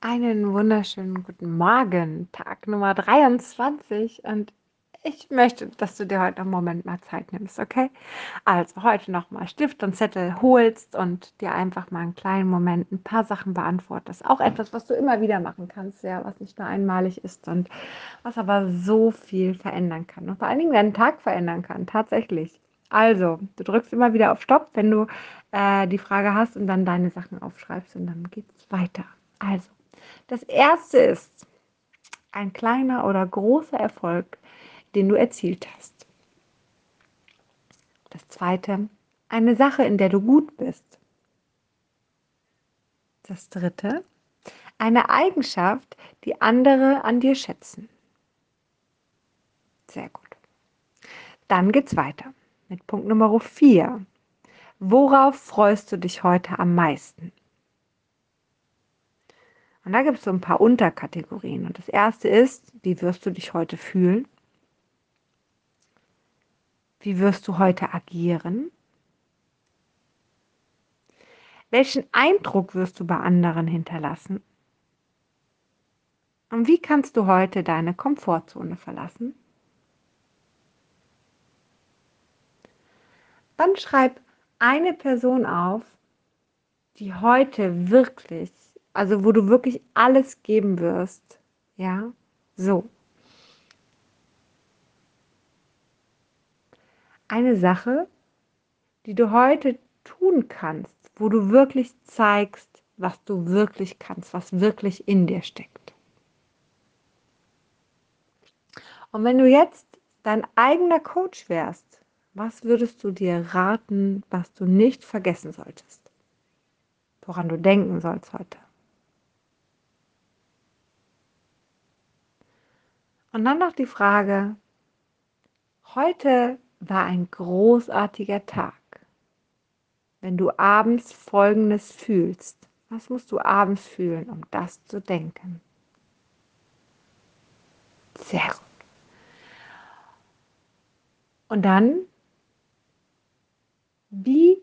Einen wunderschönen guten Morgen, Tag Nummer 23 und ich möchte, dass du dir heute einen Moment mal Zeit nimmst, okay? Also heute nochmal Stift und Zettel holst und dir einfach mal einen kleinen Moment ein paar Sachen beantwortest. Auch etwas, was du immer wieder machen kannst, ja, was nicht nur einmalig ist und was aber so viel verändern kann und vor allen Dingen deinen Tag verändern kann, tatsächlich. Also, du drückst immer wieder auf Stopp, wenn du äh, die Frage hast und dann deine Sachen aufschreibst und dann geht's weiter. Also, das erste ist ein kleiner oder großer Erfolg, den du erzielt hast. Das zweite, eine Sache, in der du gut bist. Das dritte, eine Eigenschaft, die andere an dir schätzen. Sehr gut. Dann geht's weiter mit Punkt Nummer 4. Worauf freust du dich heute am meisten? Und da gibt es so ein paar Unterkategorien. Und das erste ist, wie wirst du dich heute fühlen? Wie wirst du heute agieren? Welchen Eindruck wirst du bei anderen hinterlassen? Und wie kannst du heute deine Komfortzone verlassen? Dann schreib eine Person auf, die heute wirklich also wo du wirklich alles geben wirst. Ja, so. Eine Sache, die du heute tun kannst, wo du wirklich zeigst, was du wirklich kannst, was wirklich in dir steckt. Und wenn du jetzt dein eigener Coach wärst, was würdest du dir raten, was du nicht vergessen solltest? Woran du denken sollst heute? Und dann noch die Frage, heute war ein großartiger Tag. Wenn du abends Folgendes fühlst, was musst du abends fühlen, um das zu denken? Sehr gut. Und dann, wie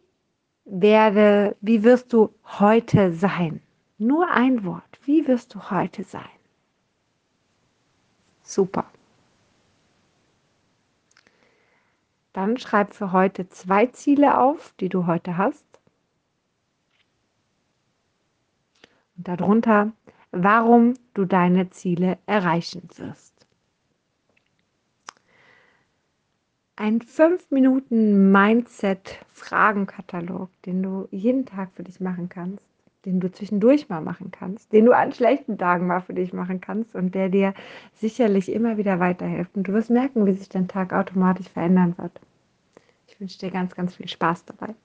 werde, wie wirst du heute sein? Nur ein Wort. Wie wirst du heute sein? Super. Dann schreib für heute zwei Ziele auf, die du heute hast. Und darunter, warum du deine Ziele erreichen wirst. Ein 5 Minuten Mindset-Fragenkatalog, den du jeden Tag für dich machen kannst den du zwischendurch mal machen kannst, den du an schlechten Tagen mal für dich machen kannst und der dir sicherlich immer wieder weiterhilft. Und du wirst merken, wie sich dein Tag automatisch verändern wird. Ich wünsche dir ganz, ganz viel Spaß dabei.